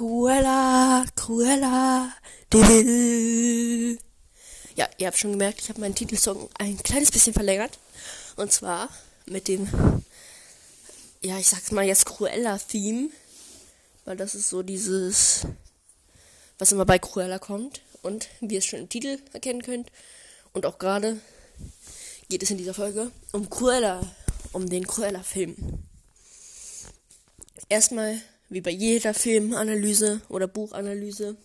Cruella, Cruella. Ja, ihr habt schon gemerkt, ich habe meinen Titelsong ein kleines bisschen verlängert. Und zwar mit dem, ja, ich sag's mal jetzt Cruella-Theme. Weil das ist so dieses, was immer bei Cruella kommt. Und wie ihr es schon im Titel erkennen könnt. Und auch gerade geht es in dieser Folge um Cruella, um den Cruella-Film. Erstmal, wie bei jeder Filmanalyse oder Buchanalyse,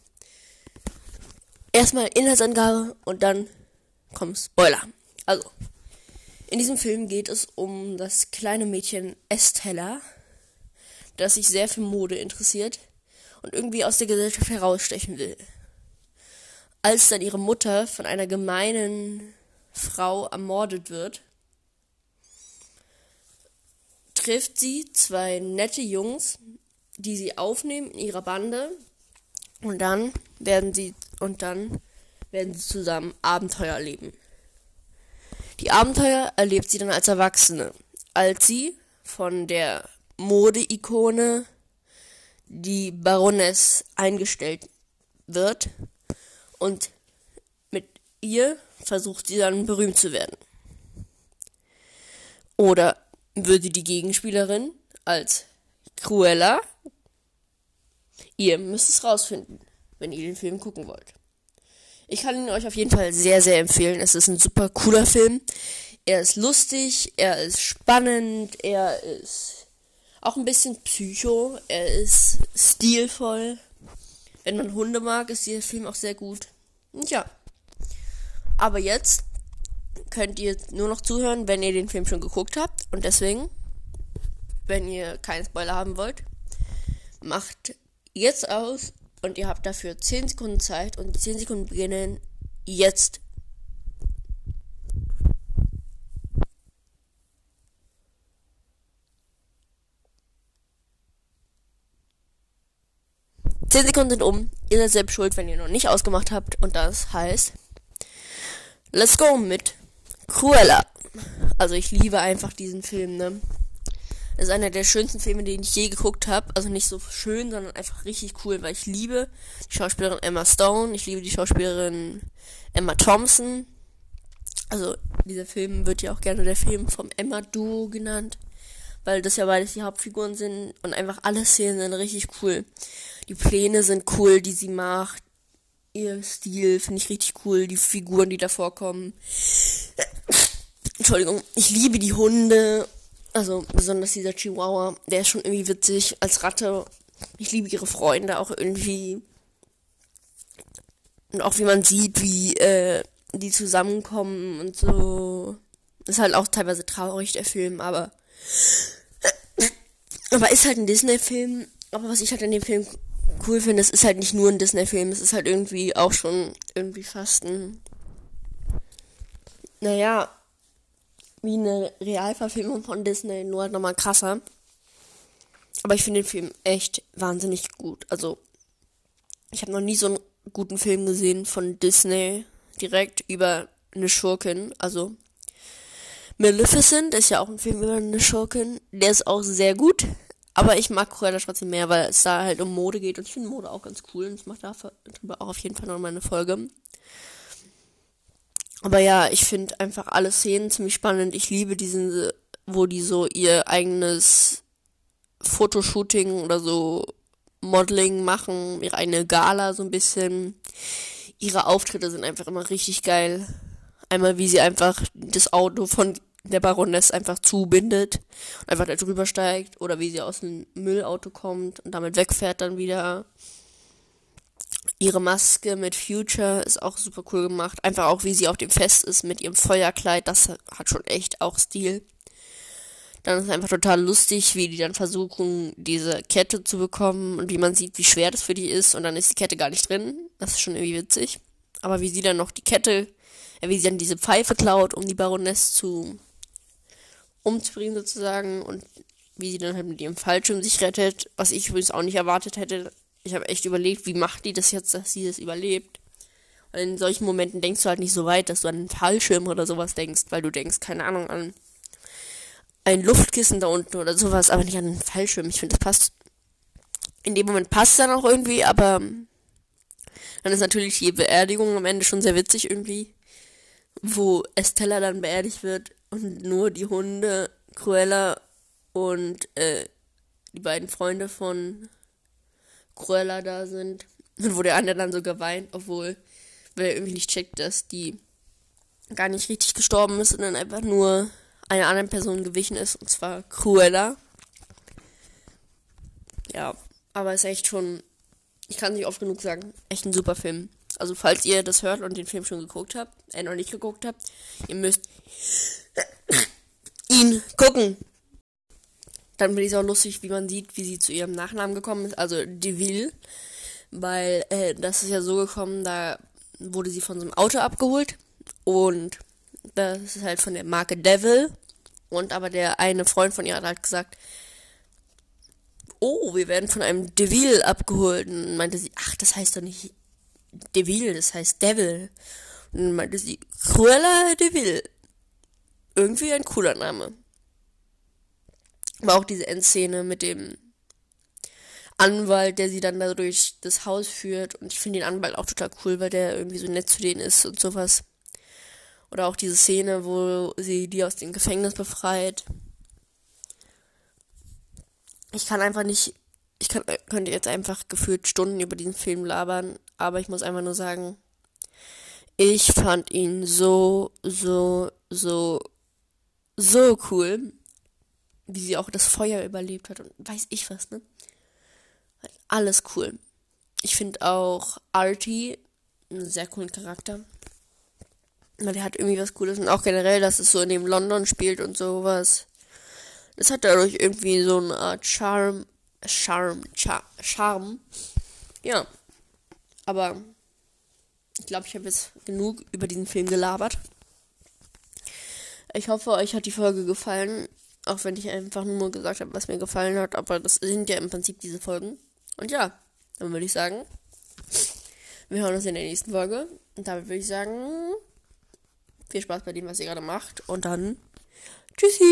erstmal Inhaltsangabe und dann kommt Spoiler. Also, in diesem Film geht es um das kleine Mädchen Estella, das sich sehr für Mode interessiert und irgendwie aus der Gesellschaft herausstechen will. Als dann ihre Mutter von einer gemeinen Frau ermordet wird, trifft sie zwei nette Jungs, die sie aufnehmen in ihrer Bande und dann werden sie und dann werden sie zusammen Abenteuer erleben. Die Abenteuer erlebt sie dann als Erwachsene, als sie von der Modeikone die Baroness eingestellt wird und mit ihr versucht sie dann berühmt zu werden. Oder würde die Gegenspielerin als Cruella. Ihr müsst es rausfinden, wenn ihr den Film gucken wollt. Ich kann ihn euch auf jeden Fall sehr, sehr empfehlen. Es ist ein super cooler Film. Er ist lustig, er ist spannend, er ist auch ein bisschen psycho, er ist stilvoll. Wenn man Hunde mag, ist dieser Film auch sehr gut. Und ja. Aber jetzt könnt ihr nur noch zuhören, wenn ihr den Film schon geguckt habt. Und deswegen, wenn ihr keinen Spoiler haben wollt, macht jetzt aus und ihr habt dafür 10 Sekunden Zeit und die 10 Sekunden beginnen jetzt. Zehn Sekunden sind um. Ihr seid selbst schuld, wenn ihr noch nicht ausgemacht habt. Und das heißt, let's go mit Cruella. Also ich liebe einfach diesen Film, ne? Das ist einer der schönsten Filme, den ich je geguckt habe. Also nicht so schön, sondern einfach richtig cool, weil ich liebe die Schauspielerin Emma Stone, ich liebe die Schauspielerin Emma Thompson. Also dieser Film wird ja auch gerne der Film vom Emma Duo genannt, weil das ja beides die Hauptfiguren sind und einfach alle Szenen sind richtig cool. Die Pläne sind cool, die sie macht. Ihr Stil finde ich richtig cool, die Figuren, die da vorkommen. Entschuldigung, ich liebe die Hunde. Also besonders dieser Chihuahua, der ist schon irgendwie witzig als Ratte. Ich liebe ihre Freunde auch irgendwie. Und auch wie man sieht, wie äh, die zusammenkommen und so. Ist halt auch teilweise traurig, der Film, aber. Aber ist halt ein Disney-Film. Aber was ich halt in dem Film cool finde, es ist halt nicht nur ein Disney-Film, es ist halt irgendwie auch schon irgendwie fast ein. Naja, wie eine Realverfilmung von Disney, nur halt nochmal krasser. Aber ich finde den Film echt wahnsinnig gut. Also, ich habe noch nie so einen guten Film gesehen von Disney direkt über eine Schurkin. Also, Maleficent ist ja auch ein Film über eine Schurkin. Der ist auch sehr gut. Aber ich mag Cruella trotzdem mehr, weil es da halt um Mode geht. Und ich finde Mode auch ganz cool. Und ich mache darüber auch auf jeden Fall noch mal eine Folge. Aber ja, ich finde einfach alle Szenen ziemlich spannend. Ich liebe diesen, wo die so ihr eigenes Fotoshooting oder so Modeling machen, ihre eigene Gala so ein bisschen. Ihre Auftritte sind einfach immer richtig geil. Einmal wie sie einfach das Auto von der Baroness einfach zubindet und einfach da drüber steigt oder wie sie aus dem Müllauto kommt und damit wegfährt dann wieder. Ihre Maske mit Future ist auch super cool gemacht. Einfach auch, wie sie auf dem Fest ist mit ihrem Feuerkleid. Das hat schon echt auch Stil. Dann ist es einfach total lustig, wie die dann versuchen, diese Kette zu bekommen und wie man sieht, wie schwer das für die ist. Und dann ist die Kette gar nicht drin. Das ist schon irgendwie witzig. Aber wie sie dann noch die Kette, äh, wie sie dann diese Pfeife klaut, um die Baroness zu umzubringen sozusagen. Und wie sie dann halt mit ihrem Fallschirm sich rettet. Was ich übrigens auch nicht erwartet hätte, ich habe echt überlegt, wie macht die das jetzt, dass sie das überlebt. Und in solchen Momenten denkst du halt nicht so weit, dass du an einen Fallschirm oder sowas denkst, weil du denkst, keine Ahnung, an ein Luftkissen da unten oder sowas, aber nicht an einen Fallschirm. Ich finde, das passt in dem Moment passt es dann auch irgendwie, aber dann ist natürlich die Beerdigung am Ende schon sehr witzig irgendwie, wo Estella dann beerdigt wird und nur die Hunde, Cruella und äh, die beiden Freunde von Cruella da sind. Und wo der andere dann sogar weint, obwohl, weil er irgendwie nicht checkt, dass die gar nicht richtig gestorben ist, sondern einfach nur einer anderen Person gewichen ist, und zwar Cruella. Ja, aber ist echt schon, ich kann nicht oft genug sagen, echt ein super Film. Also falls ihr das hört und den Film schon geguckt habt, äh, noch nicht geguckt habt, ihr müsst ihn gucken. Dann finde ich es auch lustig, wie man sieht, wie sie zu ihrem Nachnamen gekommen ist, also Deville. Weil äh, das ist ja so gekommen, da wurde sie von so einem Auto abgeholt und das ist halt von der Marke Devil. Und aber der eine Freund von ihr hat halt gesagt, oh, wir werden von einem Deville abgeholt. Und meinte sie, ach, das heißt doch nicht Deville, das heißt Devil. Und dann meinte sie, Cruella Deville. Irgendwie ein cooler Name. Aber auch diese Endszene mit dem Anwalt, der sie dann da durch das Haus führt. Und ich finde den Anwalt auch total cool, weil der irgendwie so nett zu denen ist und sowas. Oder auch diese Szene, wo sie die aus dem Gefängnis befreit. Ich kann einfach nicht. Ich kann, könnte jetzt einfach gefühlt Stunden über diesen Film labern, aber ich muss einfach nur sagen, ich fand ihn so, so, so, so cool, wie sie auch das Feuer überlebt hat und weiß ich was, ne? Alles cool. Ich finde auch Artie einen sehr coolen Charakter. Weil der hat irgendwie was Cooles und auch generell, dass es so in dem London spielt und sowas. Das hat dadurch irgendwie so eine Art Charme, Charme, Char Charme. Ja. Aber ich glaube, ich habe jetzt genug über diesen Film gelabert. Ich hoffe, euch hat die Folge gefallen. Auch wenn ich einfach nur gesagt habe, was mir gefallen hat. Aber das sind ja im Prinzip diese Folgen. Und ja, dann würde ich sagen, wir hören uns in der nächsten Folge. Und damit würde ich sagen, viel Spaß bei dem, was ihr gerade macht. Und dann, tschüssi!